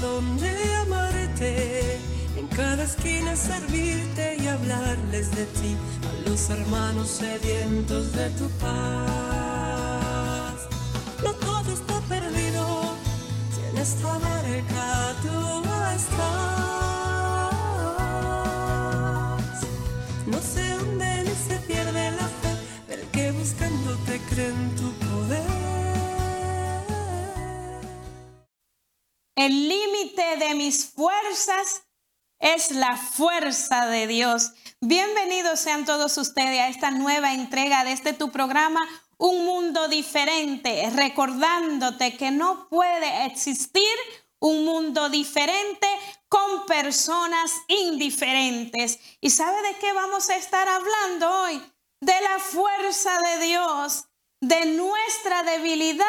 dónde amarte, en cada esquina servirte y hablarles de ti a los hermanos sedientos de tu paz. No todo está perdido, si en esta barca tú estás. No se hunde ni se pierde la fe del que buscándote cree El límite de mis fuerzas es la fuerza de Dios. Bienvenidos sean todos ustedes a esta nueva entrega de este tu programa, Un Mundo Diferente, recordándote que no puede existir un mundo diferente con personas indiferentes. ¿Y sabe de qué vamos a estar hablando hoy? De la fuerza de Dios, de nuestra debilidad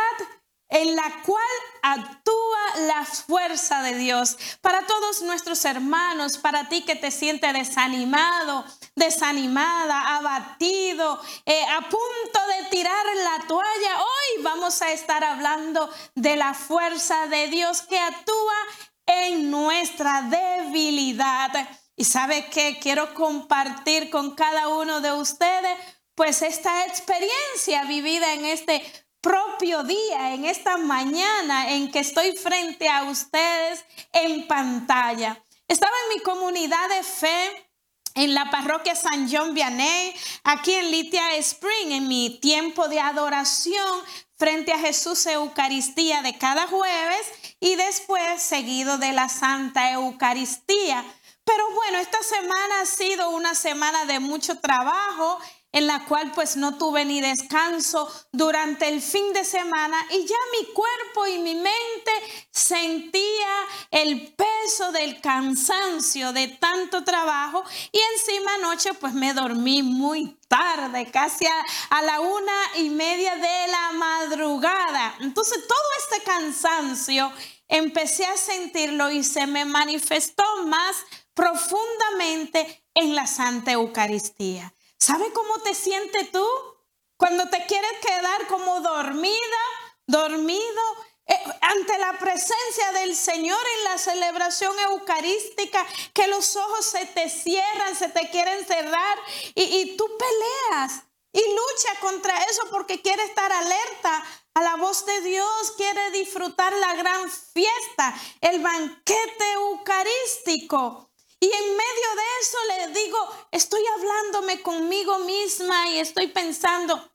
en la cual actúa la fuerza de Dios. Para todos nuestros hermanos, para ti que te sientes desanimado, desanimada, abatido, eh, a punto de tirar la toalla, hoy vamos a estar hablando de la fuerza de Dios que actúa en nuestra debilidad. Y sabe que quiero compartir con cada uno de ustedes pues esta experiencia vivida en este propio día, en esta mañana en que estoy frente a ustedes en pantalla. Estaba en mi comunidad de fe en la parroquia San John Vianney, aquí en Litia Spring, en mi tiempo de adoración frente a Jesús Eucaristía de cada jueves y después seguido de la Santa Eucaristía. Pero bueno, esta semana ha sido una semana de mucho trabajo en la cual pues no tuve ni descanso durante el fin de semana y ya mi cuerpo y mi mente sentía el peso del cansancio de tanto trabajo y encima anoche pues me dormí muy tarde, casi a, la una y media de la madrugada. Entonces todo este cansancio empecé a sentirlo y se me manifestó más profundamente en la Santa Eucaristía. ¿Sabe cómo te sientes tú? Cuando te quieres quedar como dormida, dormido, eh, ante la presencia del Señor en la celebración eucarística, que los ojos se te cierran, se te quieren cerrar y, y tú peleas y lucha contra eso porque quiere estar alerta a la voz de Dios, quiere disfrutar la gran fiesta, el banquete eucarístico. Y en medio de eso le digo, estoy hablándome conmigo misma y estoy pensando,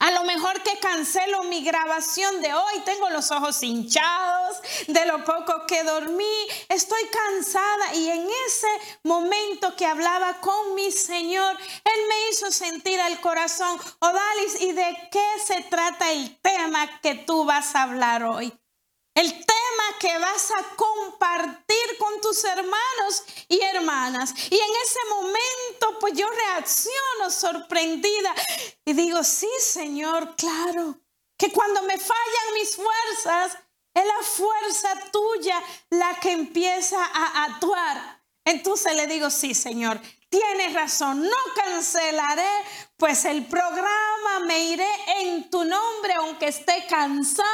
a lo mejor que cancelo mi grabación de hoy, tengo los ojos hinchados de lo poco que dormí, estoy cansada y en ese momento que hablaba con mi Señor, Él me hizo sentir el corazón, Odalis, ¿y de qué se trata el tema que tú vas a hablar hoy? El tema que vas a compartir con tus hermanos y hermanas. Y en ese momento, pues yo reacciono sorprendida y digo, sí, Señor, claro, que cuando me fallan mis fuerzas, es la fuerza tuya la que empieza a actuar. Entonces le digo, sí, Señor, tienes razón, no cancelaré, pues el programa me iré en tu nombre, aunque esté cansada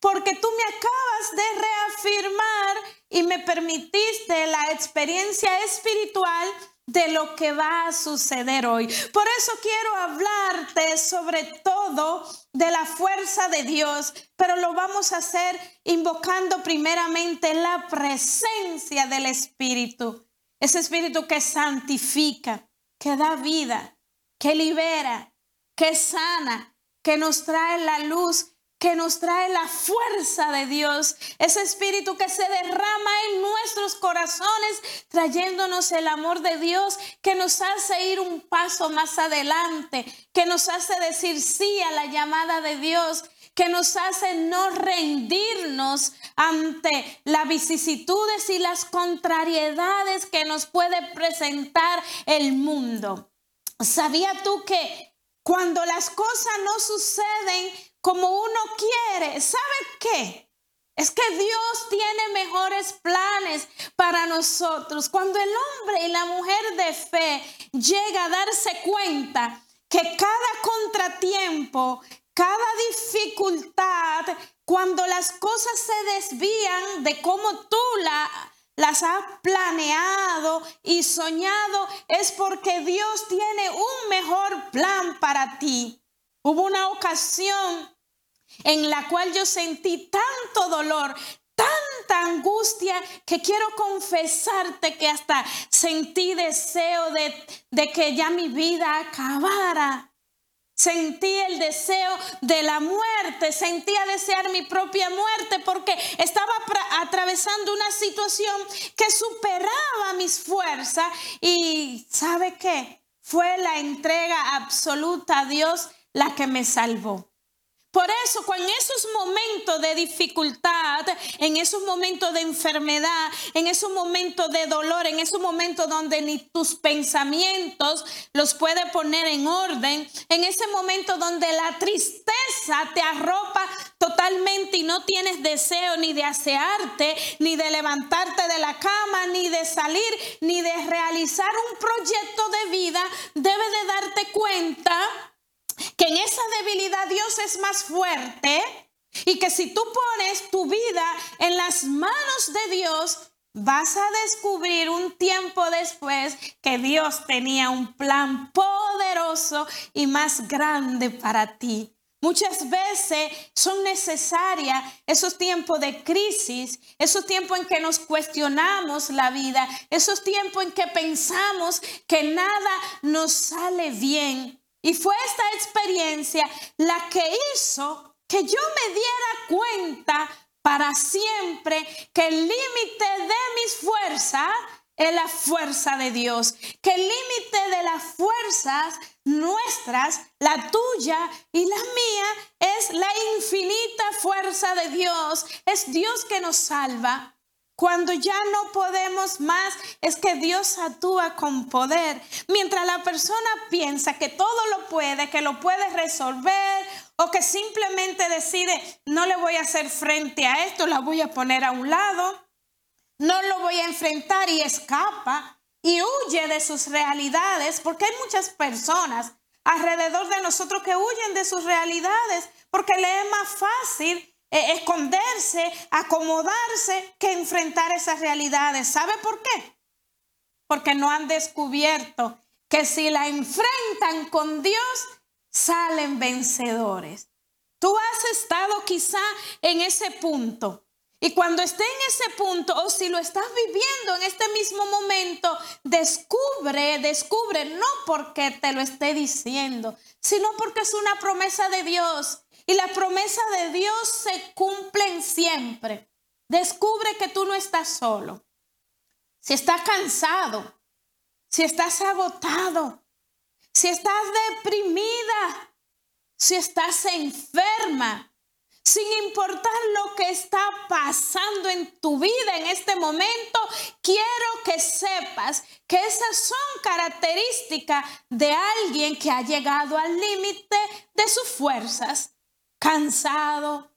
porque tú me acabas de reafirmar y me permitiste la experiencia espiritual de lo que va a suceder hoy. Por eso quiero hablarte sobre todo de la fuerza de Dios, pero lo vamos a hacer invocando primeramente la presencia del Espíritu. Ese Espíritu que santifica, que da vida, que libera, que sana, que nos trae la luz que nos trae la fuerza de Dios, ese espíritu que se derrama en nuestros corazones, trayéndonos el amor de Dios, que nos hace ir un paso más adelante, que nos hace decir sí a la llamada de Dios, que nos hace no rendirnos ante las vicisitudes y las contrariedades que nos puede presentar el mundo. ¿Sabía tú que cuando las cosas no suceden como uno quiere. ¿Sabe qué? Es que Dios tiene mejores planes para nosotros. Cuando el hombre y la mujer de fe llega a darse cuenta que cada contratiempo, cada dificultad, cuando las cosas se desvían de cómo tú la, las has planeado y soñado, es porque Dios tiene un mejor plan para ti. Hubo una ocasión en la cual yo sentí tanto dolor, tanta angustia que quiero confesarte que hasta sentí deseo de, que ya mi vida acabara. Sentí el deseo de la muerte, sentía desear mi propia muerte porque estaba atravesando una situación que superaba mis fuerzas y ¿sabe qué? Fue la entrega absoluta a Dios la que me salvó. Por eso, cuando en esos momentos de dificultad, en esos momentos de enfermedad, en esos momentos de dolor, en esos momentos donde ni tus pensamientos los puede poner en orden, en ese momento donde la tristeza te arropa totalmente y no tienes deseo ni de asearte, ni de levantarte de la cama, ni de salir, ni de realizar un proyecto de vida, debes de darte cuenta que en esa debilidad Dios es más fuerte y que si tú pones tu vida en las manos de Dios, vas a descubrir un tiempo después que Dios tenía un plan poderoso y más grande para ti. Muchas veces son necesarias esos tiempos de crisis, esos tiempos en que nos cuestionamos la vida, esos tiempos en que pensamos que nada nos sale bien. Y fue esta experiencia la que hizo que yo me diera cuenta para siempre que el límite de mis fuerzas es la fuerza de Dios, que el límite de las fuerzas nuestras, la tuya y la mía, es la infinita fuerza de Dios. Es Dios que nos salva. Cuando ya no podemos más, es que Dios actúa con poder. Mientras la persona piensa que todo lo puede, que lo puede resolver o que simplemente decide, no le voy a hacer frente a esto, la voy a poner a un lado, no lo voy a enfrentar y escapa y huye de sus realidades, porque hay muchas personas alrededor de nosotros que huyen de sus realidades, porque le es más fácil eh, esconderse, acomodarse, que enfrentar esas realidades. ¿Sabe por qué? Porque no han descubierto que si la enfrentan con Dios, salen vencedores. Tú has estado quizá en ese punto. Y cuando esté en ese punto, o si lo estás viviendo en este mismo momento, descubre, descubre, no porque te lo esté diciendo, sino porque es una promesa de Dios y las promesas de Dios se cumplen siempre. Descubre que tú no estás solo. Si estás cansado, si estás agotado, si estás deprimida, si estás enferma, sin importar lo que está pasando en tu vida en este momento, quiero que sepas que esas son características de alguien que ha llegado al límite de sus fuerzas cansado,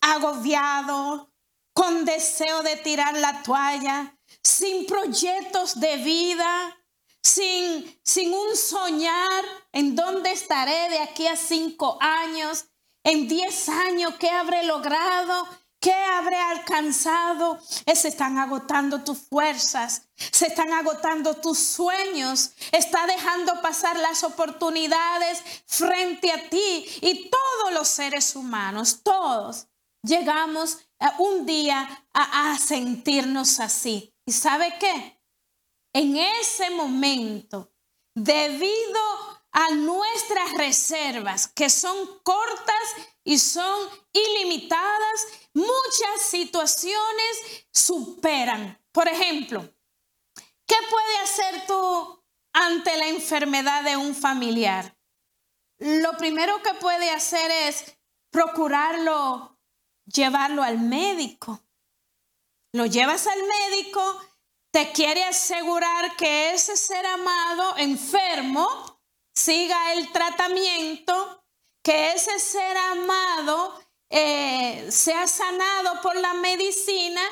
agobiado, con deseo de tirar la toalla, sin proyectos de vida, sin, sin un soñar en dónde estaré de aquí a cinco años, en diez años, qué habré logrado, ¿Qué habré alcanzado? Se están agotando tus fuerzas, se están agotando tus sueños, está dejando pasar las oportunidades frente a ti y todos los seres humanos, todos llegamos un día a, a sentirnos así. ¿Y sabe qué? En ese momento, debido a nuestras reservas, que son cortas y son ilimitadas, muchas situaciones superan. Por ejemplo, ¿qué puede hacer tú ante la enfermedad de un familiar? Lo primero que puede hacer es procurarlo, llevarlo al médico. Lo llevas al médico, te quiere asegurar que ese ser amado enfermo siga el tratamiento, que ese ser amado eh, sea sanado por la medicina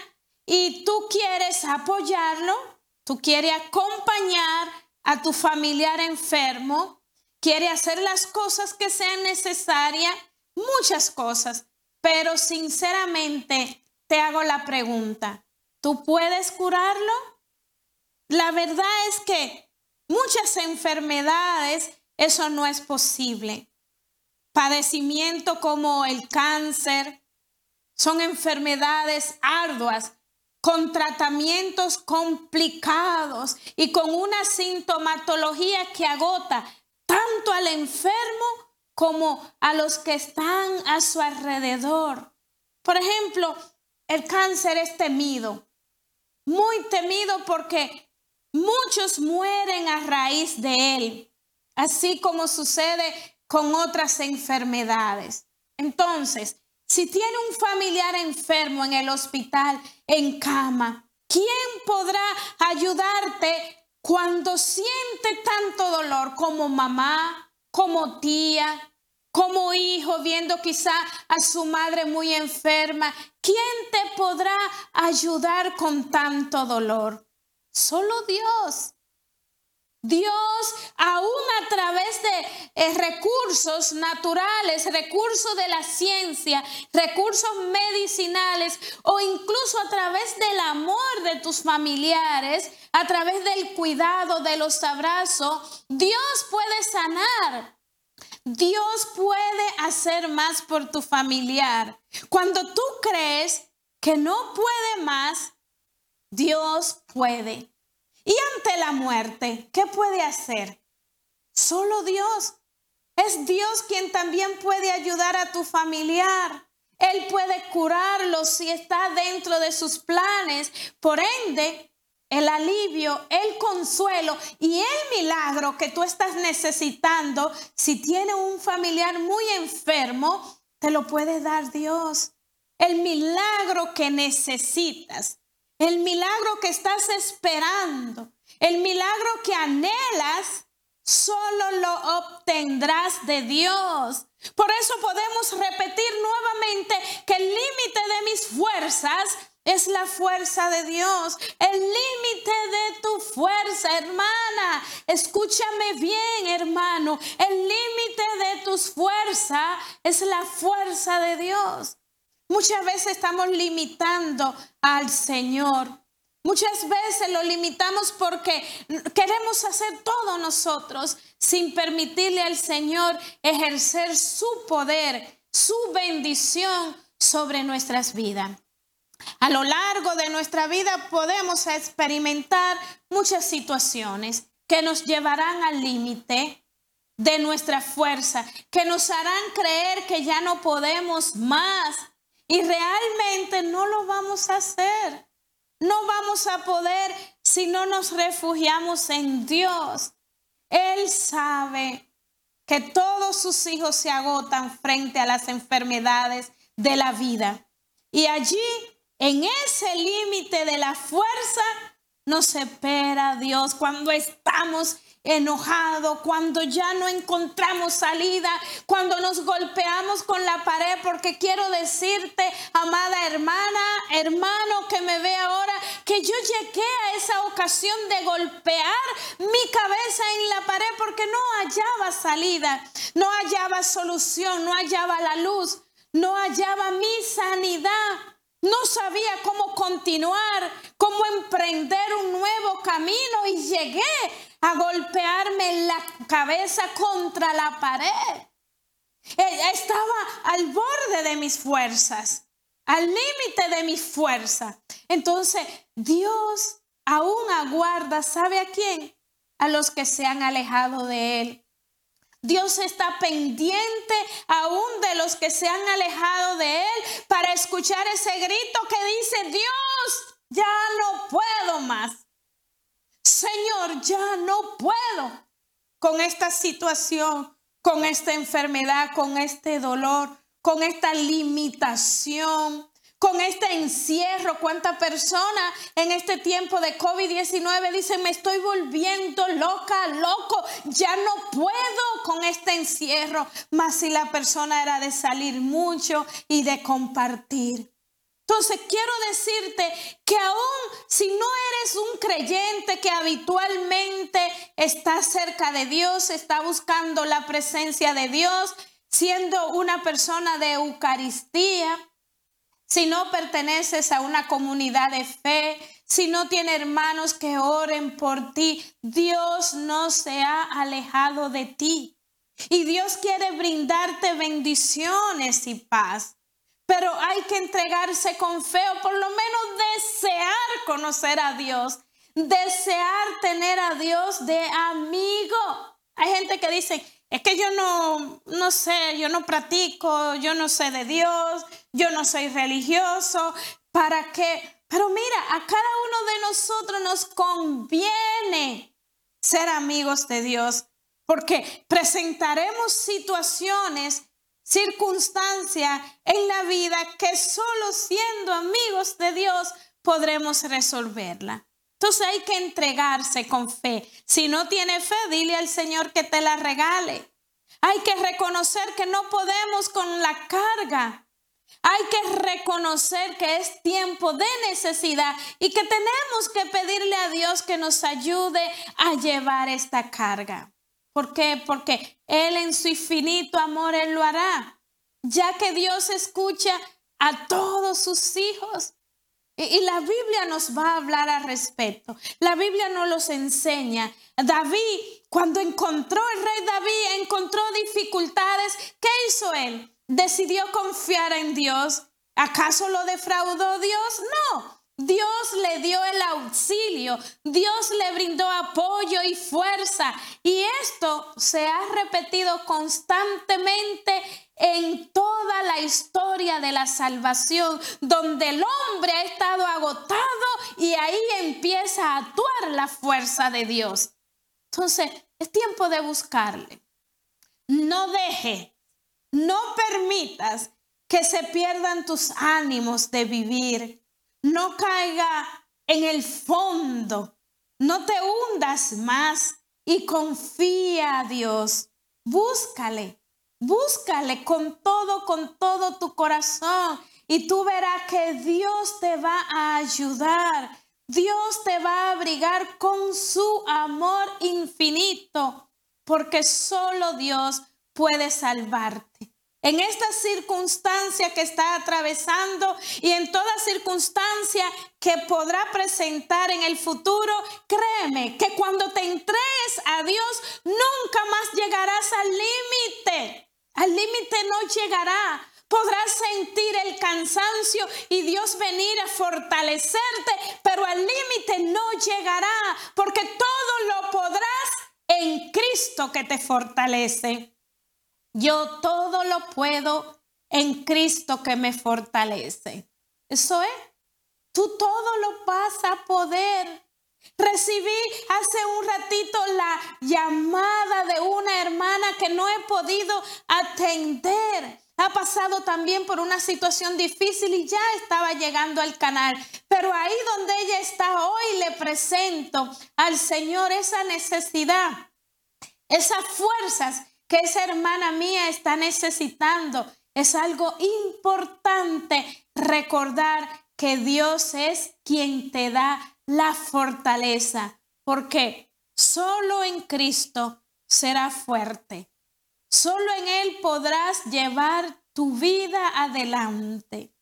y tú quieres apoyarlo, tú quieres acompañar a tu familiar enfermo, quiere hacer las cosas que sean necesarias, muchas cosas. pero sinceramente te hago la pregunta, ¿tú puedes curarlo? La verdad es que muchas enfermedades, eso no es posible. Padecimiento como el cáncer son enfermedades arduas con tratamientos complicados y con una sintomatología que agota tanto al enfermo como a los que están a su alrededor. Por ejemplo, el cáncer es temido, muy temido porque muchos mueren a raíz de él, así como sucede con otras enfermedades. Entonces, si tiene un familiar enfermo en el hospital, en cama, ¿quién podrá ayudarte cuando siente tanto dolor como mamá, como tía, como hijo, viendo quizá a su madre muy enferma? ¿Quién te podrá ayudar con tanto dolor? Solo Dios. Dios, aún a través de eh, recursos naturales, recursos de la ciencia, recursos medicinales o incluso a través del amor de tus familiares, a través del cuidado, de los abrazos, Dios puede sanar. Dios puede hacer más por tu familiar. Cuando tú crees que no puede más, Dios puede. Y ante la muerte, ¿qué puede hacer? Solo Dios. Es Dios quien también puede ayudar a tu familiar. Él puede curarlo si está dentro de sus planes. Por ende, el alivio, el consuelo y el milagro que tú estás necesitando, si tiene un familiar muy enfermo, te lo puede dar Dios. El milagro que necesitas el milagro que estás esperando, el milagro que anhelas, solo lo obtendrás de Dios. Por eso podemos repetir nuevamente que el límite de mis fuerzas es la fuerza de Dios. El límite de tu fuerza, hermana. Escúchame bien, hermano. El límite de tus fuerzas es la fuerza de Dios. Muchas veces estamos limitando al Señor. Muchas veces lo limitamos porque queremos hacer todo nosotros sin permitirle al Señor ejercer su poder, su bendición sobre nuestras vidas. A lo largo de nuestra vida podemos experimentar muchas situaciones que nos llevarán al límite de nuestra fuerza, que nos harán creer que ya no podemos más, y realmente no lo vamos a hacer. No vamos a poder si no nos refugiamos en Dios. Él sabe que todos sus hijos se agotan frente a las enfermedades de la vida. Y allí, en ese límite de la fuerza, nos espera Dios cuando estamos enojado, cuando ya no encontramos salida, cuando nos golpeamos con la pared, porque quiero decirte, amada hermana, hermano que me ve ahora, que yo llegué a esa ocasión de golpear mi cabeza en la pared porque no hallaba salida, no hallaba solución, no hallaba la luz, no hallaba mi sanidad. No sabía cómo continuar, cómo emprender un nuevo camino y llegué a golpearme la cabeza contra la pared. E, estaba al borde de mis fuerzas, al límite de mi fuerza. Entonces, Dios aún aguarda, ¿sabe a quién? A los que se han alejado de Él. Dios está pendiente aún de los que se han alejado de Él para escuchar ese grito que dice, Dios, ya no puedo más. Señor, ya no puedo con esta situación, con esta enfermedad, con este dolor, con esta limitación con este encierro, cuánta persona en este tiempo de COVID-19 dicen, me estoy volviendo loca, loco, ya no puedo con este encierro, más si la persona era de salir mucho y de compartir. Entonces quiero decirte que aún si no eres un creyente que habitualmente está cerca de Dios, está buscando la presencia de Dios, siendo una persona de Eucaristía, si no perteneces a una comunidad de fe, si no tienes hermanos que oren por ti, Dios no se ha alejado de ti. Y Dios quiere brindarte bendiciones y paz. Pero hay que entregarse con fe o por lo menos desear conocer a Dios, desear tener a Dios de amigo. Hay gente que dice, es que yo no, no sé, yo no practico, yo no sé de Dios, yo no soy religioso, ¿para qué? Pero mira, a cada uno de nosotros nos conviene ser amigos de Dios, porque presentaremos situaciones, circunstancias en la vida que solo siendo amigos de Dios podremos resolverla. Entonces hay que entregarse con fe. Si no tiene fe, dile al Señor que te la regale. Hay que reconocer que no podemos con la carga. Hay que reconocer que es tiempo de necesidad y que tenemos que pedirle a Dios que nos ayude a llevar esta carga. ¿Por qué? Porque Él en su infinito amor, Él lo hará. Ya que Dios escucha a todos sus hijos. Y, la Biblia nos va a hablar al respecto. La Biblia nos los enseña. David, cuando encontró el rey David, encontró dificultades. ¿Qué hizo él? Decidió confiar en Dios. ¿Acaso lo defraudó Dios? No. Dios le dio el auxilio, Dios le brindó apoyo y fuerza. Y esto se ha repetido constantemente en toda la historia de la salvación, donde el hombre ha estado agotado y ahí empieza a actuar la fuerza de Dios. Entonces, es tiempo de buscarle. No deje, no permitas que se pierdan tus ánimos de vivir. No caiga en el fondo. No te hundas más y confía a Dios. Búscale Búscale con todo, con todo tu corazón y tú verás que Dios te va a ayudar. Dios te va a abrigar con su amor infinito, porque solo Dios puede salvarte. En esta circunstancia que está atravesando y en toda circunstancia que podrá presentar en el futuro, créeme que cuando te entregues a Dios, nunca más llegarás al límite. Al límite no llegará. Podrás sentir el cansancio y Dios venir a fortalecerte, pero al límite no llegará, porque todo lo podrás en Cristo que te fortalece. Yo todo lo puedo en Cristo que me fortalece. Eso es. Tú todo lo vas a poder. Recibí hace un ratito la llamada de una hermana que no he podido atender. Ha pasado también por una situación difícil y ya estaba llegando al canal. Pero ahí donde ella está hoy le presento al Señor esa necesidad, esas fuerzas que esa hermana mía está necesitando. Es algo importante recordar que Dios es quien te da la fortaleza, porque solo en Cristo será fuerte. Solo en Él podrás llevar tu vida adelante.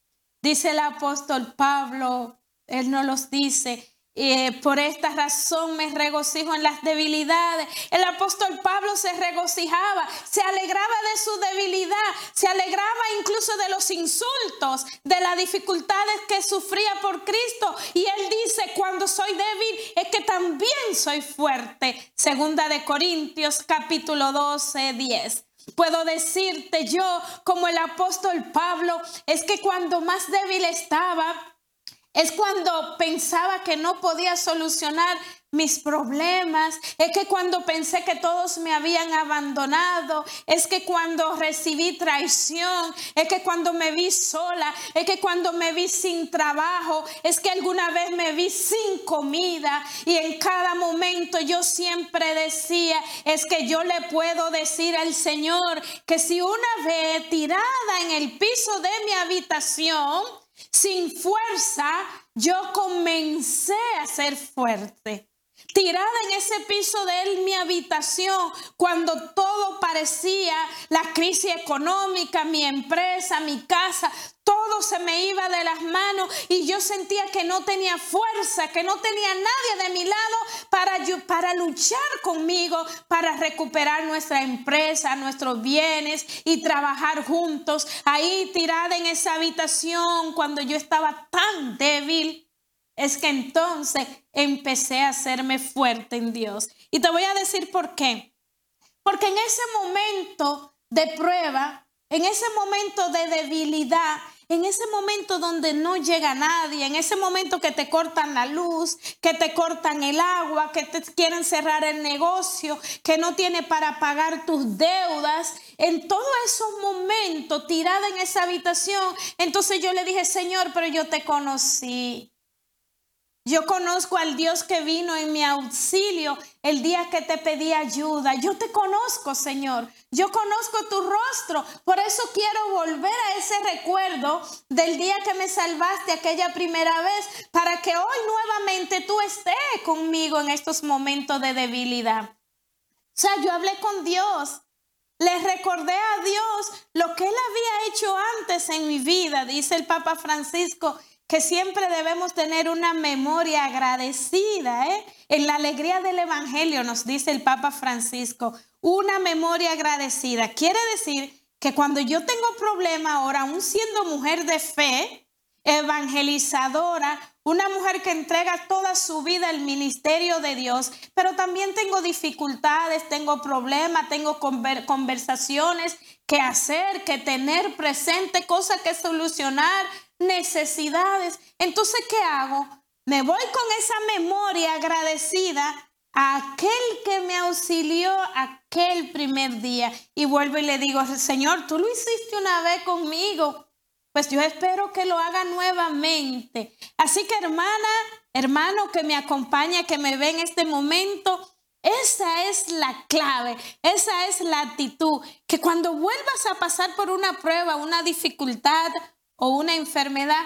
Dice el apóstol Pablo, Él nos los dice, eh, por esta razón me regocijo en las debilidades. El apóstol Pablo se regocijaba, se alegraba de su debilidad, se alegraba incluso de los insultos, de las dificultades que sufría por Cristo. Y él dice, cuando soy débil es que también soy fuerte. Segunda de Corintios capítulo 12, 10. Puedo decirte yo, como el apóstol Pablo, es que cuando más débil estaba, es cuando pensaba que no podía solucionar mis problemas. Es que cuando pensé que todos me habían abandonado. Es que cuando recibí traición. Es que cuando me vi sola. Es que cuando me vi sin trabajo. Es que alguna vez me vi sin comida. Y en cada momento yo siempre decía, es que yo le puedo decir al Señor que si una vez tirada en el piso de mi habitación, sin fuerza, yo comencé a ser fuerte. Tirada en ese piso de él, mi habitación, cuando todo parecía la crisis económica, mi empresa, mi casa, todo se me iba de las manos y yo sentía que no tenía fuerza, que no tenía nadie de mi lado para, para luchar conmigo, para recuperar nuestra empresa, nuestros bienes y trabajar juntos. Ahí tirada en esa habitación cuando yo estaba tan débil es que entonces empecé a hacerme fuerte en Dios. Y te voy a decir por qué. Porque en ese momento de prueba, en ese momento de debilidad, en ese momento donde no llega nadie, en ese momento que te cortan la luz, que te cortan el agua, que te quieren cerrar el negocio, que no tiene para pagar tus deudas, en todos esos momentos tirada en esa habitación, entonces yo le dije, Señor, pero yo te conocí. Yo conozco al Dios que vino en mi auxilio el día que te pedí ayuda. Yo te conozco, Señor. Yo conozco tu rostro. Por eso quiero volver a ese recuerdo del día que me salvaste aquella primera vez, para que hoy nuevamente tú estés conmigo en estos momentos de debilidad. O sea, yo hablé con Dios. Le recordé a Dios lo que Él había hecho antes en mi vida, dice el Papa Francisco que siempre debemos tener una memoria agradecida. ¿eh? En la alegría del Evangelio nos dice el Papa Francisco, una memoria agradecida. Quiere decir que cuando yo tengo problema ahora, aún siendo mujer de fe, evangelizadora, una mujer que entrega toda su vida al ministerio de Dios, pero también tengo dificultades, tengo problemas, tengo conversaciones que hacer, que tener presente, cosas que solucionar, necesidades. Entonces, ¿qué hago? Me voy con esa memoria agradecida a aquel que me auxilió aquel primer día y vuelvo y le digo, Señor, tú lo hiciste una vez conmigo, pues yo espero que lo haga nuevamente. Así que hermana, hermano que me acompaña, que me ve en este momento, esa es la clave, esa es la actitud, que cuando vuelvas a pasar por una prueba, una dificultad, o una enfermedad,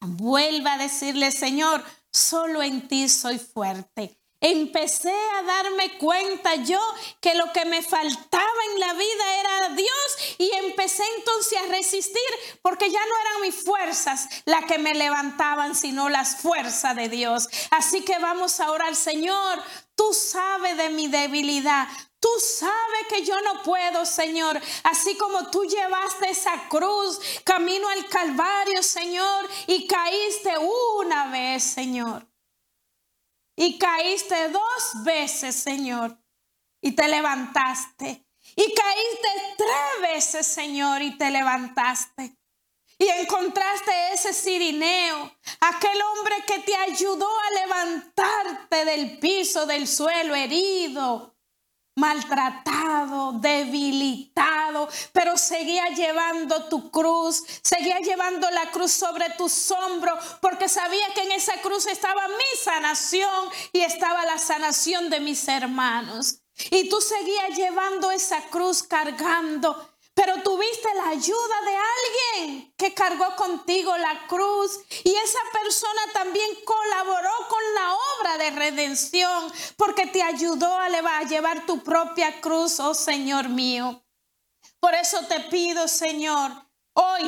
vuelva a decirle, Señor, solo en ti soy fuerte. Empecé a darme cuenta yo que lo que me faltaba en la vida era Dios y empecé entonces a resistir porque ya no eran mis fuerzas las que me levantaban, sino las fuerzas de Dios. Así que vamos a orar, Señor, tú sabes de mi debilidad, Tú sabes que yo no puedo, Señor. Así como tú llevaste esa cruz camino al Calvario, Señor, y caíste una vez, Señor. Y caíste dos veces, Señor, y te levantaste. Y caíste tres veces, Señor, y te levantaste. Y encontraste ese sirineo, aquel hombre que te ayudó a levantarte del piso, del suelo herido, maltratado, debilitado, pero seguía llevando tu cruz, seguía llevando la cruz sobre tus hombros, porque sabía que en esa cruz estaba mi sanación y estaba la sanación de mis hermanos. Y tú seguías llevando esa cruz cargando pero tuviste la ayuda de alguien que cargó contigo la cruz y esa persona también colaboró con la obra de redención porque te ayudó a llevar tu propia cruz, oh Señor mío. Por eso te pido, Señor, hoy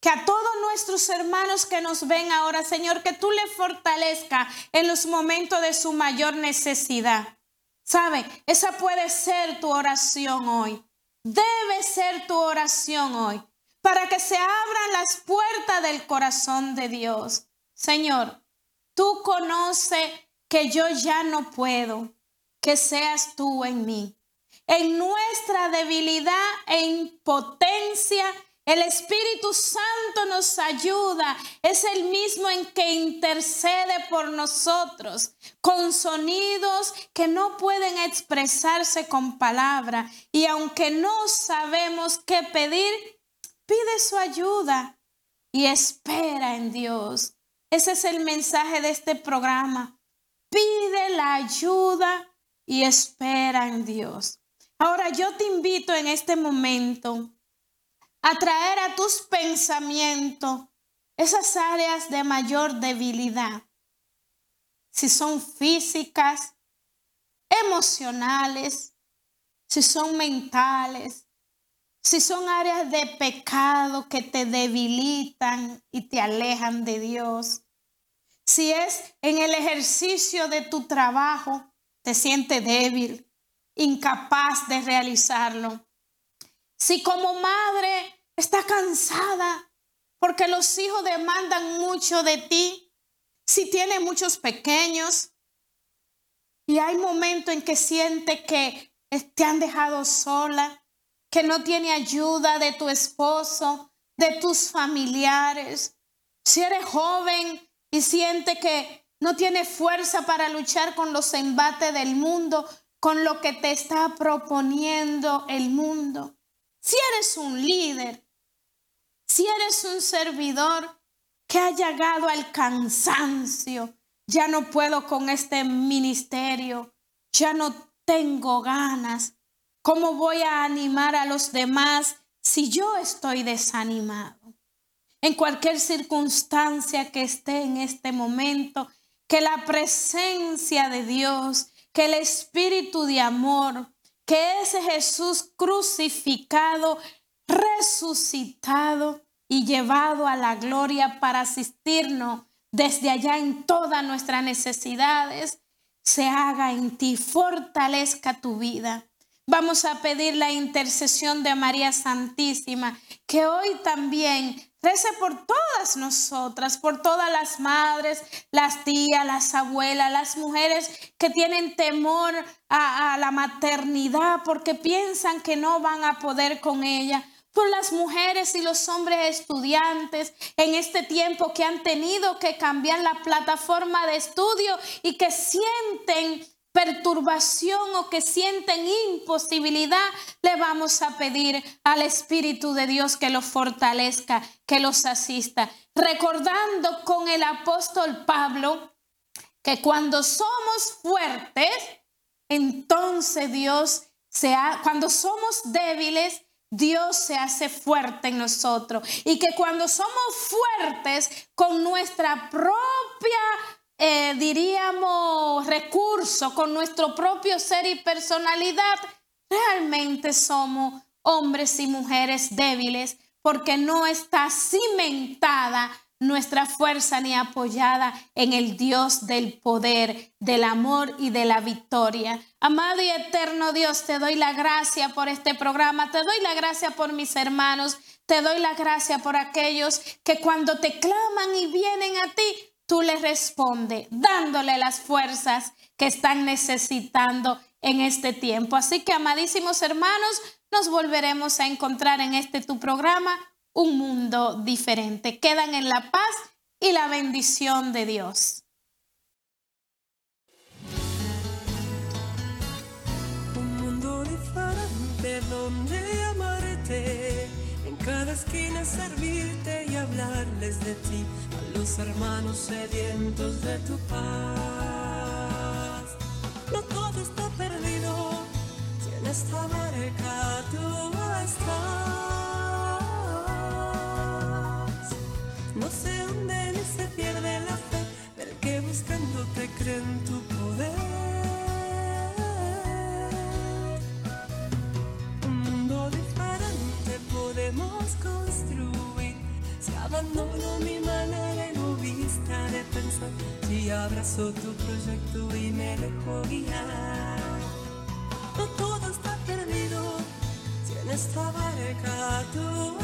que a todos nuestros hermanos que nos ven ahora, Señor, que tú le fortalezca en los momentos de su mayor necesidad. ¿Sabe? Esa puede ser tu oración hoy debe ser tu oración hoy para que se abran las puertas del corazón de Dios. Señor, tú conoces que yo ya no puedo, que seas tú en mí. En nuestra debilidad e impotencia el Espíritu Santo nos ayuda, es el mismo en que intercede por nosotros con sonidos que no pueden expresarse con palabra. Y aunque no sabemos qué pedir, pide su ayuda y espera en Dios. Ese es el mensaje de este programa. Pide la ayuda y espera en Dios. Ahora yo te invito en este momento atraer a tus pensamientos esas áreas de mayor debilidad. Si son físicas, emocionales, si son mentales, si son áreas de pecado que te debilitan y te alejan de Dios, si es en el ejercicio de tu trabajo, te sientes débil, incapaz de realizarlo. Si como madre está cansada porque los hijos demandan mucho de ti, si tiene muchos pequeños y hay momentos en que siente que te han dejado sola, que no tiene ayuda de tu esposo, de tus familiares. Si eres joven y siente que no tiene fuerza para luchar con los embates del mundo, con lo que te está proponiendo el mundo. Si eres un líder, si eres un servidor que ha llegado al cansancio, ya no puedo con este ministerio, ya no tengo ganas. ¿Cómo voy a animar a los demás si yo estoy desanimado? En cualquier circunstancia que esté en este momento, que la presencia de Dios, que el Espíritu de amor, que ese Jesús crucificado, resucitado y llevado a la gloria para asistirnos desde allá en todas nuestras necesidades, se haga en ti, fortalezca tu vida. Vamos a pedir la intercesión de María Santísima, que hoy también rece por todas nosotras, por todas las madres, las tías, las abuelas, las mujeres que tienen temor a la maternidad porque piensan que no van a poder con ella por las mujeres y los hombres estudiantes en este tiempo que han tenido que cambiar la plataforma de estudio y que sienten perturbación o que sienten imposibilidad, le vamos a pedir al Espíritu de Dios que los fortalezca, que los asista. Recordando con el apóstol Pablo que cuando somos fuertes, entonces Dios se ha, cuando somos débiles, Dios se hace fuerte en nosotros. Y que cuando somos fuertes con nuestra propia, eh, diríamos, recurso, con nuestro propio ser y personalidad, realmente somos hombres y mujeres débiles porque no está cimentada nuestra fuerza ni apoyada en el Dios del poder, del amor y de la victoria. Amado y eterno Dios, te doy la gracia por este programa, te doy la gracia por mis hermanos, te doy la gracia por aquellos que cuando te claman y vienen a ti, tú les respondes, dándole las fuerzas que están necesitando en este tiempo. Así que, amadísimos hermanos, nos volveremos a encontrar en este tu programa un mundo diferente. Quedan en la paz y la bendición de Dios. Un mundo diferente donde amarte, en cada esquina servirte y hablarles de ti, a los hermanos sedientos de tu paz. No todo está perdido, si en esta barca tú estás. Abandono mi manera egoísta de pensar, si abrazo tu proyecto y me dejo guiar. No todo está perdido, si en esta barca tú